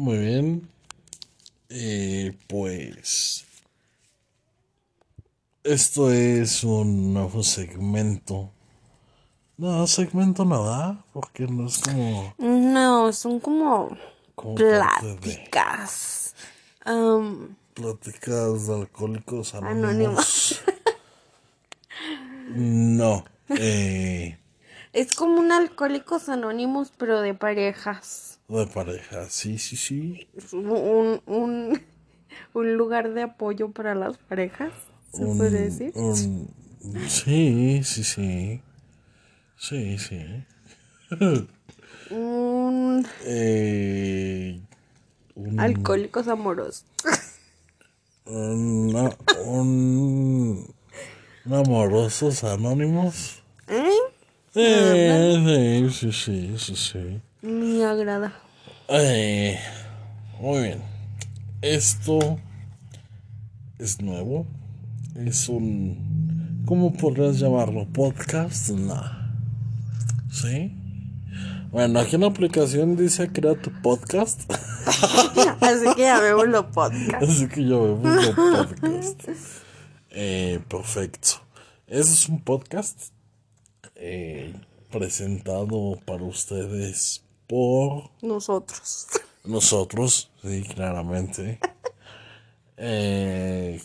Muy bien. Eh, pues. Esto es un nuevo segmento. No, segmento nada, porque no es como. No, son como como parte de pláticas. Am, pláticas de alcohólicos Anónimos. anónimos. no. Eh, es como un alcohólicos anónimos, pero de parejas. De pareja. Sí, sí, sí. Un, un, un lugar de apoyo para las parejas, se Un- puede decir. un- sí, sí, sí. Sí, sí. Un Eh, un, alcohólicos amorosos. una- un, un amorosos anónimos. ¿Eh? Eh, sí, sí, sí, sí, sí. Me agrada. Muy bien. Esto es nuevo. Es un. ¿Cómo podrías llamarlo? ¿Podcast? No. ¿Sí? Bueno, aquí en la aplicación dice crea tu podcast. Así que llamémoslo podcast. Así que yo me pongo podcast. Eh, perfecto. Ese es un podcast eh, presentado para ustedes por Nosotros. nosotros, sí, claramente. Eh,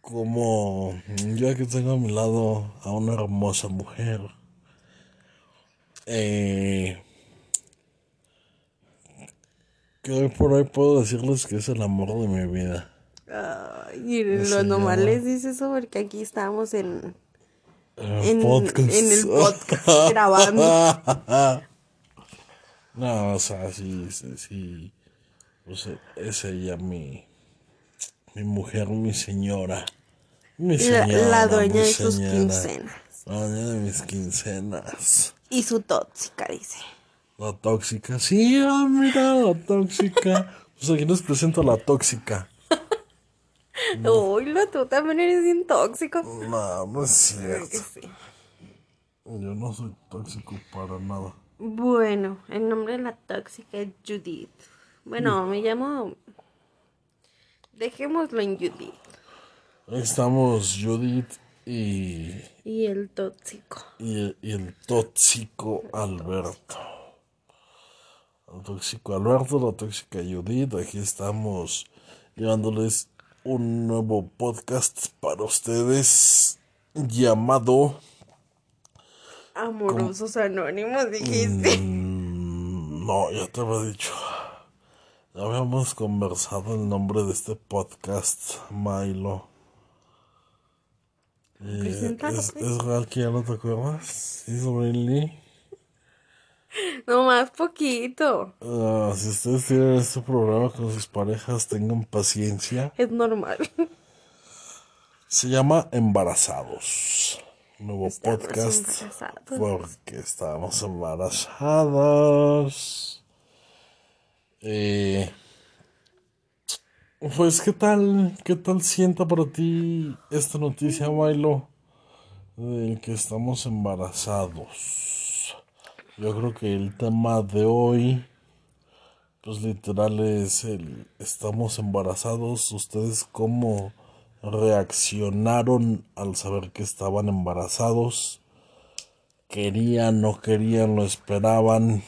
como yo aquí tengo a mi lado a una hermosa mujer. Eh, que hoy por hoy puedo decirles que es el amor de mi vida. Ay, Ese lo normal llama- les dice eso porque aquí estamos en, en el podcast grabando. No, o sea, sí, sí, sí. O sea, es ella mi, mi mujer, mi señora. Mi señora. la dueña de sus quincenas. La dueña de mis quincenas. Y su tóxica, dice. La tóxica. Sí, ah, mira, la tóxica. Pues aquí les presento a la tóxica. Uy, lo tú también eres bien tóxico. No, no es cierto. sí. Yo no soy tóxico para nada. Bueno, el nombre de la tóxica es Judith. Bueno, me llamo. Dejémoslo en Judith. Ahí estamos Judith y, Y el tóxico. y, el- y el tóxico Alberto. El tóxico Alberto, la tóxica Judith. Aquí estamos llevándoles un nuevo podcast para ustedes llamado Amorosos anónimos, dijiste. Mm, No, ya te había dicho. Ya habíamos conversado el nombre de este podcast, Milo. Eh, ¿es. ¿Es real que ya no te acuerdas? ¿Es really? No más poquito. Ah, si ustedes tienen este programa con sus parejas, tengan paciencia. Es normal. Se llama Embarazados. Nuevo Estamos podcast. embarazados. Porque estamos embarazados. Eh, pues, ¿qué tal? ¿Qué tal sienta para ti esta noticia, Milo? De que estamos embarazados. Yo creo que el tema de hoy, pues literal es el estamos embarazados. ¿Ustedes cómo reaccionaron al saber que estaban embarazados? ¿Querían, no querían, lo esperaban?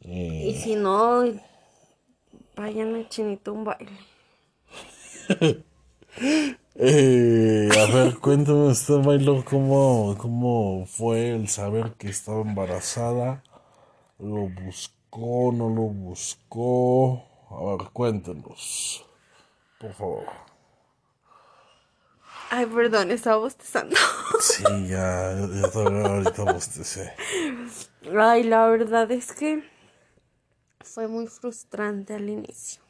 Y si no, vayan a Chinito un baile. Eh, a ver, cuéntame usted, Milo, ¿cómo, cómo fue el saber que estaba embarazada? ¿Lo buscó, no lo buscó? A ver, cuéntenos, por favor. Ay, perdón, estaba bostezando. Sí, ya, ya todavía ahorita bostecé. Ay, la verdad es que fue muy frustrante al inicio.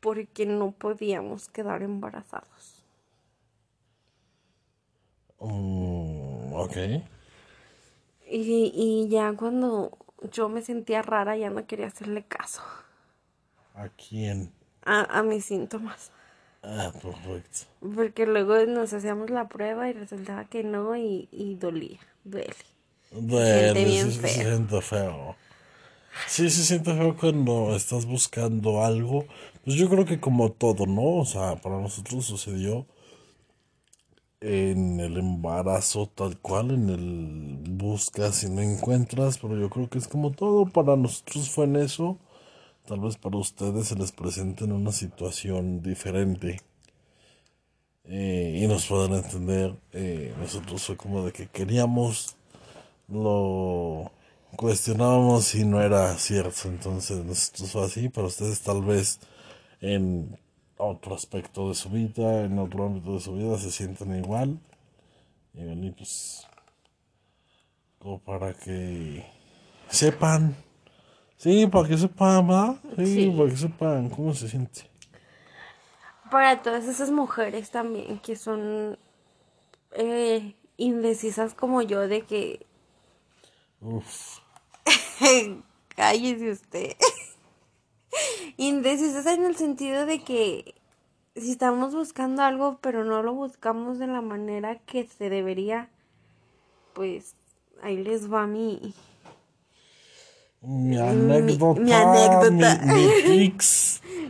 Porque no podíamos quedar embarazados. Mm, ok. Y, y ya cuando yo me sentía rara, ya no quería hacerle caso ¿A quién? a, a mis síntomas. Ah, perfecto. Porque luego nos hacíamos la prueba y resultaba que no y, y dolía, duele. Duele, bien sí, se siente feo. Sí, se siente feo cuando estás buscando algo. Pues yo creo que como todo, ¿no? O sea, para nosotros sucedió en el embarazo tal cual, en el buscas y no encuentras, pero yo creo que es como todo, para nosotros fue en eso, tal vez para ustedes se les presente en una situación diferente eh, y nos puedan entender, eh, nosotros fue como de que queríamos, lo cuestionábamos y no era cierto, entonces nosotros fue así, para ustedes tal vez en otro aspecto de su vida, en otro ámbito de su vida, se sienten igual. Y pues, como para que sepan, sí, para que sepan, ¿verdad? Sí, para que sepan cómo se siente. Para todas esas mujeres también que son eh, indecisas como yo de que... Uf. Cállese usted. Indecisas en el sentido de que si estamos buscando algo pero no lo buscamos de la manera que se debería, pues ahí les va mi... Mi anécdota. Mi, anécdota. Mi,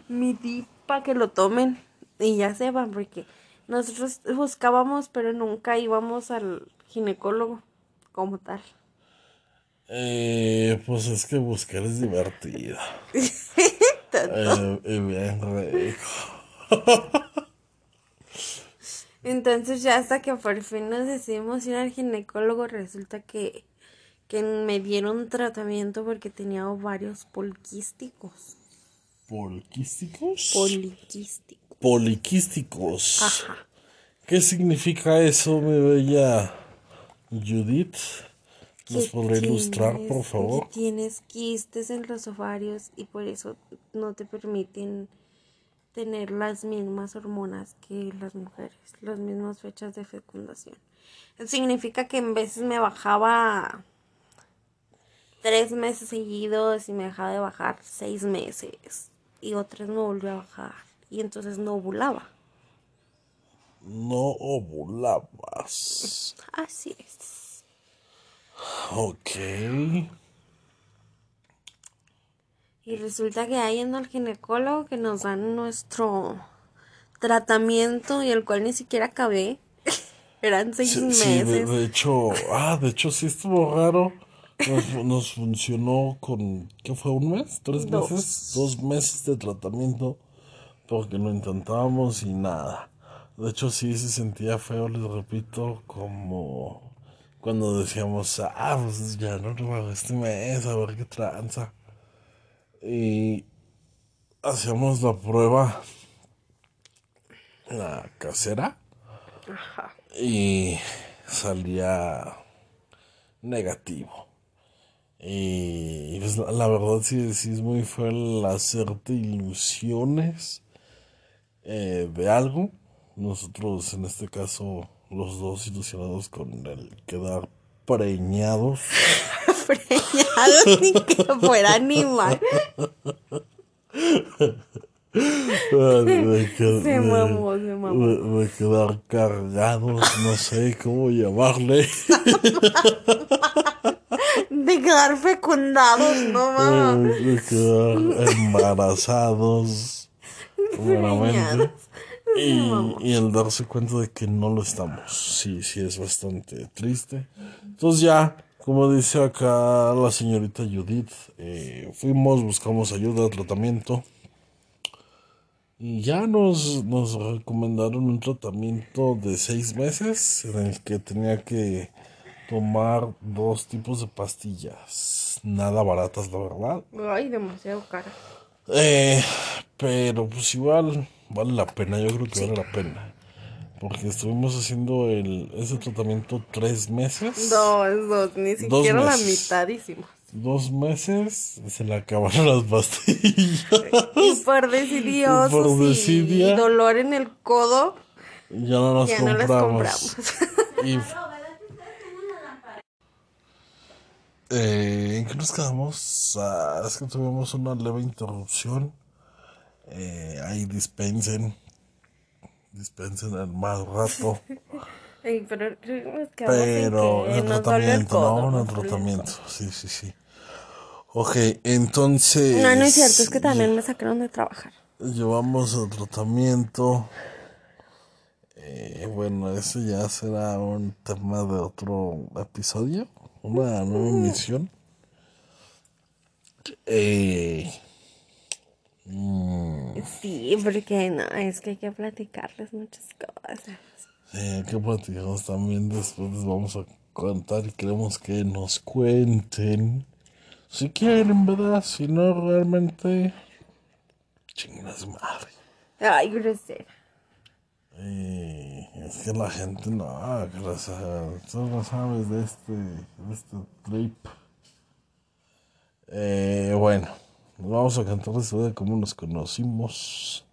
mi tip para que lo tomen y ya sepan, porque nosotros buscábamos pero nunca íbamos al ginecólogo como tal. Eh, pues es que buscar es divertido. Eh, Entonces ya hasta que por fin nos decidimos ir al ginecólogo, resulta que, que me dieron tratamiento porque tenía ovarios poliquísticos. ¿Poliquísticos? Poliquísticos. Poliquísticos. Ajá. ¿Qué significa eso, mi bella Judith? ¿Nos podría ilustrar, por favor? tienes quistes en los ovarios y por eso no te permiten tener las mismas hormonas que las mujeres, las mismas fechas de fecundación. significa que en veces me bajaba tres meses seguidos y me dejaba de bajar seis meses y otras me volvió a bajar y entonces no ovulaba. No ovulabas. Así es. Ok. Y resulta que hay en el ginecólogo que nos dan nuestro tratamiento y el cual ni siquiera acabé. Eran seis meses. de, hecho, ah, de hecho sí estuvo raro. Nos, funcionó con, ¿qué fue? ¿Un mes? ¿Tres meses? Dos meses de tratamiento porque lo intentábamos y nada. De hecho sí se sentía feo, les repito, como cuando decíamos, ah, pues ya no lo este mes, a ver qué tranza. Y hacíamos la prueba, la casera, Ajá. y salía negativo. Y pues la verdad sí, sí es muy feo el hacerte ilusiones eh, de algo. Nosotros en este caso los dos ilusionados con el quedar preñados. preñados ni que fuera animal. De, se mamó, se mamó. De, quedar cargados, no sé cómo llamarle. de quedar fecundados, no mames. De quedar embarazados. Nuevamente. Y, el darse cuenta de que no lo estamos, sí, sí es bastante triste. Entonces ya, como dice acá la señorita Judith, eh, fuimos, buscamos ayuda, tratamiento. Y ya nos, nos recomendaron un tratamiento de seis meses en el que tenía que tomar dos tipos de pastillas. Nada baratas, la verdad. Ay, demasiado cara. Eh, pero pues igual vale la pena, yo creo que vale la pena. Porque estuvimos haciendo el, ese tratamiento tres meses. Dos, dos, ni siquiera la mitad hicimos. Dos meses se le acabaron las pastillas. Y por decidiosos y, dolor en el codo, ya no las compramos. y, eh, ¿En qué nos quedamos? Ah, es que tuvimos una leve interrupción. Eh, ahí dispensen. Dispensen el mal rato. pero pero en el tratamiento, ¿no? En el tratamiento, sí, sí, sí. Ok, entonces. No, no es cierto, es que también me sacaron de trabajar. Llevamos el tratamiento. Eh, bueno, ese ya será un tema de otro episodio, una nueva emisión. Eh, mm, Sí, porque no, es que hay que platicarles muchas cosas. sí, hay que platicamos también después les vamos a contar y queremos que nos cuenten. Si quieren, ¿verdad? Si no, realmente. Chingas madre. Ay, grosera. Eh, es que la gente no, gracias, tú no sabes de este, de este trip. Eh, bueno, vamos a cantar historia de cómo nos conocimos.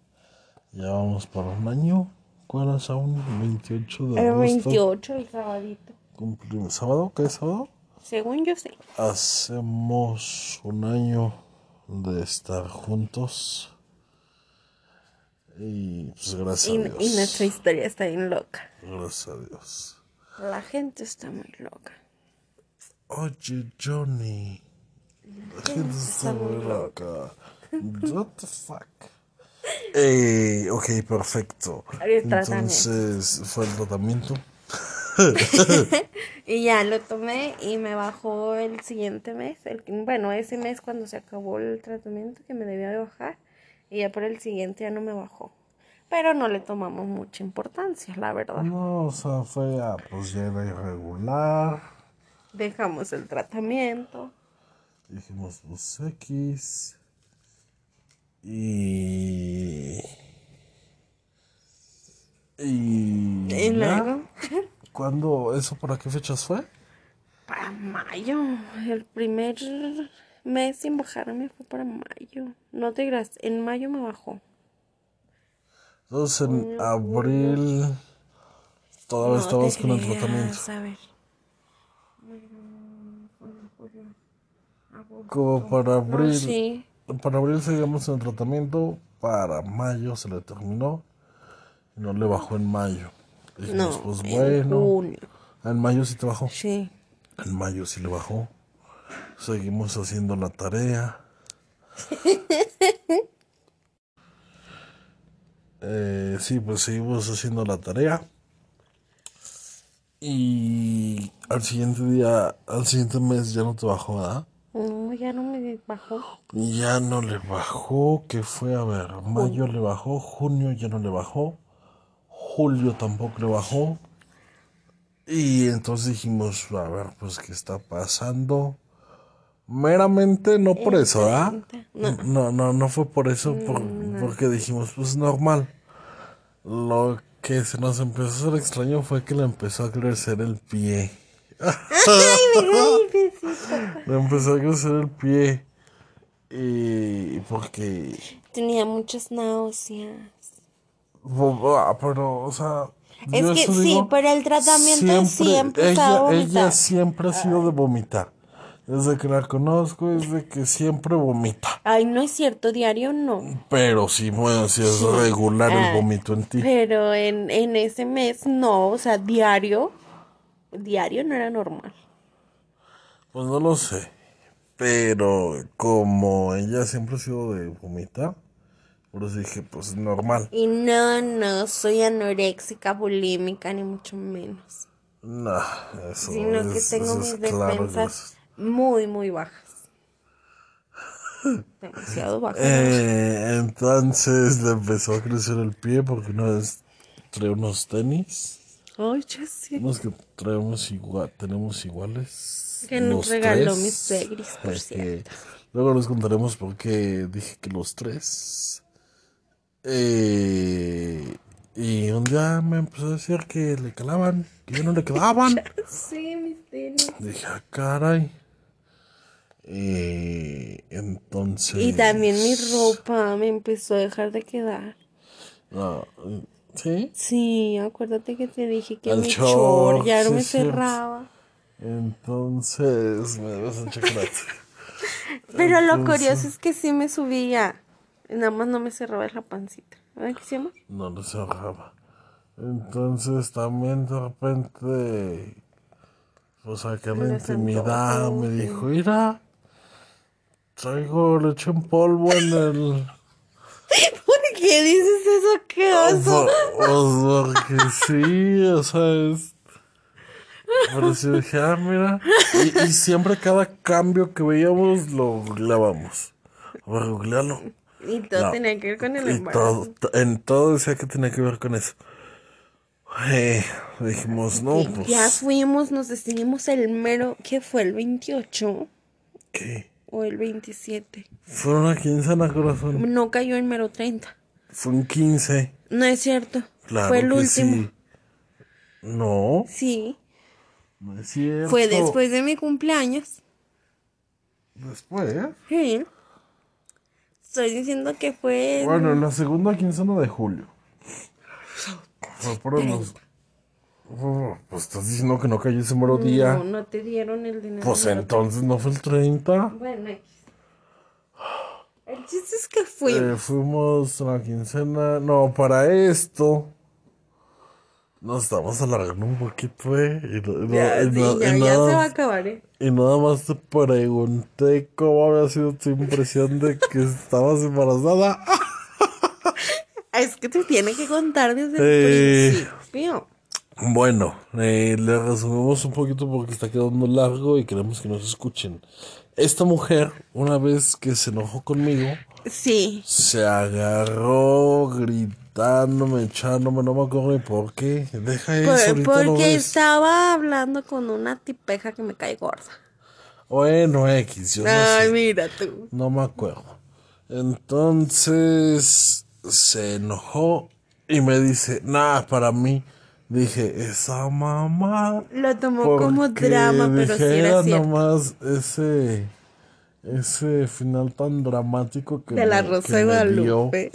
Ya vamos para un año. ¿Cuál es aún? 28 de El agosto. 28, el sabadito. Cumplimos. ¿Sábado? ¿Qué es sábado? Según yo sé. Hacemos un año de estar juntos. Y pues gracias Y, a Dios. y nuestra historia está bien loca. Gracias a Dios. La gente está muy loca. Oye, Johnny. La gente está muy loca. What the fuck? Eh, ok, perfecto. Entonces, fue el tratamiento. Y ya lo tomé y me bajó el siguiente mes. El, bueno, ese mes cuando se acabó el tratamiento que me debía de bajar. Y ya por el siguiente ya no me bajó. Pero no le tomamos mucha importancia, la verdad. No, o sea, fue, ah, pues ya era irregular. Dejamos el tratamiento. Dijimos, pues X. Y. Y. Y ya. luego, ¿Cuándo? ¿Eso para qué fechas fue? para mayo. El primer mes sin bajarme fue para mayo. No te creas, en mayo me bajó. Entonces en abril todavía No estabas con el tratamiento. A ver. Como para abril. sí. Para abril seguimos en el tratamiento. Para mayo se le terminó. Y no le bajó en mayo. Dijimos, No, pues en bueno. junio. En mayo sí te bajó. Sí. En mayo sí le bajó. Seguimos haciendo la tarea. Eh, sí, pues seguimos haciendo la tarea. Y al siguiente día, al siguiente mes ya no te bajó, ¿verdad? No, ya no me bajó. Ya no le bajó, que fue, a ver, mayo le bajó, junio ya no le bajó, julio tampoco le bajó. Y entonces dijimos, a ver, pues, ¿qué está pasando? Meramente no por eso, ¿verdad? No, no, no fue por eso, por- porque dijimos, pues normal. Lo que se nos empezó a hacer extraño fue que le empezó a crecer el pie. Le empezó a crecer el pie. Y porque. Tenía muchas náuseas. ah, Pero, o sea. Es que sí, pero el tratamiento siempre estaba ella, ella siempre ha sido de vomitar. Desde que la conozco, es de que siempre vomita. Ay, no es cierto, diario no. Pero sí, bueno, sí es regular Ah, el vómito en ti. Pero en, en ese mes no, o sea, diario. Diario no era normal. Pues no lo sé. Pero como ella siempre ha sido de vomitar, por eso dije, pues normal. Y no, no, soy anoréxica, bulímica, ni mucho menos. No, eso Sino que es- tengo eso mis claro que defensas muy, muy bajas. Demasiado bajas. Eh, entonces le empezó a crecer el pie porque una vez trae unos tenis, Ay, ya sé. unos que traemos igual, tenemos iguales. Que nos regaló mis Pegris, por cierto. Luego les contaremos por qué dije que los tres. Eh, y un día me empezó a decir que le calaban, que ya no le quedaban. Sí, mis tenis. Dije, ah, caray. Eh, entonces. Y también mi ropa me empezó a dejar de quedar. No, ¿Sí? Sí, acuérdate que te dije que El mi short ya no sí, me cerraba. Entonces me debes un chocolate. Pero lo curioso es que sí me subía. Nada más no me cerraba la pancita. ¿Verdad que se llama? no le cerraba. Entonces también de repente, pues acá la intimidad me dijo, mira, traigo leche en polvo en el... ¿Por qué dices eso? ¿Qué oso? Pues porque sí, o sea, es... Pero si dije, ah, mira. Y, y siempre cada cambio que veíamos lo googleábamos. Voy a googlearlo. Y todo No. tenía que ver con el Y embarazo. todo, to- en todo decía que tenía que ver con eso. Eh, dijimos, no, Y pues. Ya fuimos, nos decidimos el mero, ¿qué fue? ¿El 28 ¿Qué? O el 27? Fue una quincena, corazón. No cayó el mero 30. Fue un 15. No es cierto. Claro fue el que último. sí. No, Sí. no es cierto. Fue después de mi cumpleaños. Después. Sí. Estoy diciendo que fue. en- Bueno, en la segunda quincena de julio. Fue por los. Oh, pues estás diciendo que no cayó ese mero día. No, no te dieron el dinero. Pues entonces no fue el 30. Bueno. El chiste es que Eh, fuimos. fuimos a la quincena. No, para esto. Nos estamos alargando un poquito, eh. Y, no- ya, y sí, no- y ya nada- se va a acabar, ¿eh? y nada más te pregunté cómo había sido tu impresión de que estabas embarazada. Es que te tiene que contar desde Eh. el principio. Bueno, eh, le resumimos un poquito porque está quedando largo y queremos que nos escuchen. Esta mujer, una vez que se enojó conmigo, Sí. se agarró gritándome, echándome, no me acuerdo ni por qué. Deja eso, Por- porque estaba hablando con una tipeja que me cae gorda. Bueno, X, yo no Ay, sé. mira tú. No me acuerdo. Entonces se enojó y me dice, nada, para mí. Dije, esa mamá. Lo tomó como drama, pero sí era cierto. nomás ese, ese final tan dramático que, De la me- Rosa de dio, Guadalupe.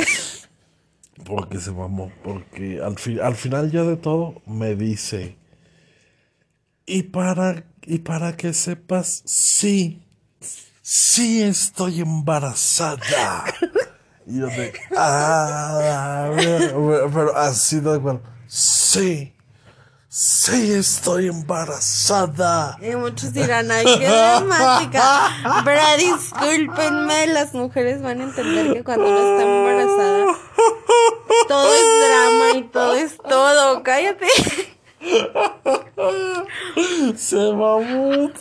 porque se mamó, porque al, fi- al final ya de todo me dice, y para, y para que sepas, sí, sí estoy embarazada. Y yo de, ah, pero así da igual, sí, sí estoy embarazada. Y muchos dirán, ay, qué dramática. Pero discúlpenme, las mujeres van a entender que cuando uno está embarazada, todo es drama y todo es todo. Cállate. Se mamó.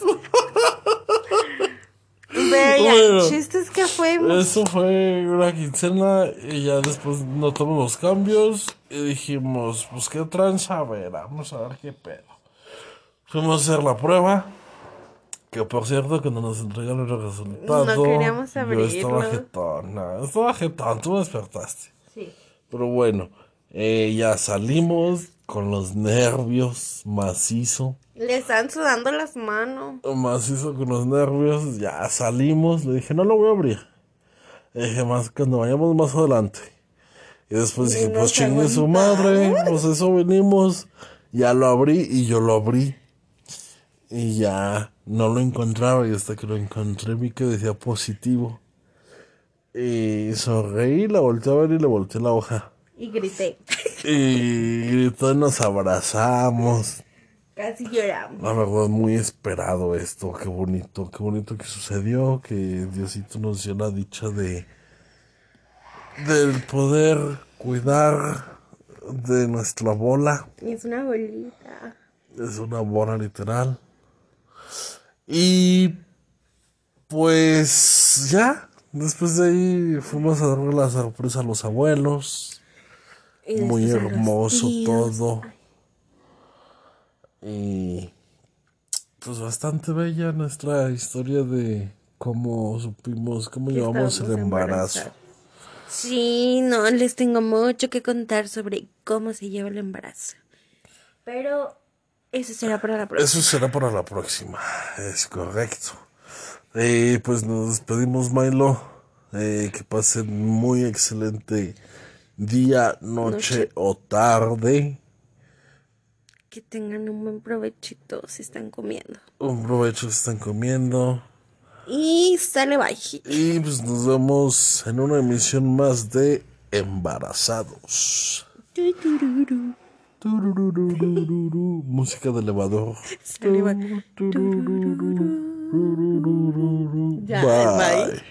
Vea, Bueno. el chiste es que fuimos. Eso fue una quincena y ya después notamos los cambios y dijimos, pues qué tranza, a ver, vamos a ver qué pedo. Fuimos a hacer la prueba, que por cierto cuando nos entregaron el resultado, No queríamos yo abrirlo. estaba jetón, no, estaba jetón, tú me despertaste. Sí. Pero bueno, eh, ya salimos con los nervios macizo. Le están sudando las manos. macizo con los nervios, ya salimos, le dije, no lo voy a abrir. Le dije, más cuando vayamos más adelante. Y después dije, pues chingue su madre, pues eso venimos. Ya lo abrí y yo lo abrí. Y ya no lo encontraba y hasta que lo encontré vi que decía positivo. Y sonreí, la volteé a ver y le volteé la hoja. Y grité. Y gritó y nos abrazamos. Casi lloramos. La verdad, muy esperado esto, qué bonito, qué bonito que sucedió, que Diosito nos dio la dicha de del poder cuidar de nuestra bola, es una bolita. es una bola literal. Y pues ya, después de ahí fuimos a darle la sorpresa a los abuelos, Y muy hermoso todo. Y pues bastante bella nuestra historia de cómo supimos, cómo llevamos el embarazo. Sí, no, les tengo mucho que contar sobre cómo se lleva el embarazo. Pero eso será para la próxima. Eso será para la próxima, es correcto. Eh, pues nos despedimos, Milo. Eh, que pasen muy excelente día, noche, Noche. o tarde. Que tengan un buen provechito si están comiendo. Un provecho si están comiendo. Y sale bye. Y pues nos vemos en una emisión más de Embarazados. Música de elevador. Sale bye. Tururururururu, Ya, Bye. bye.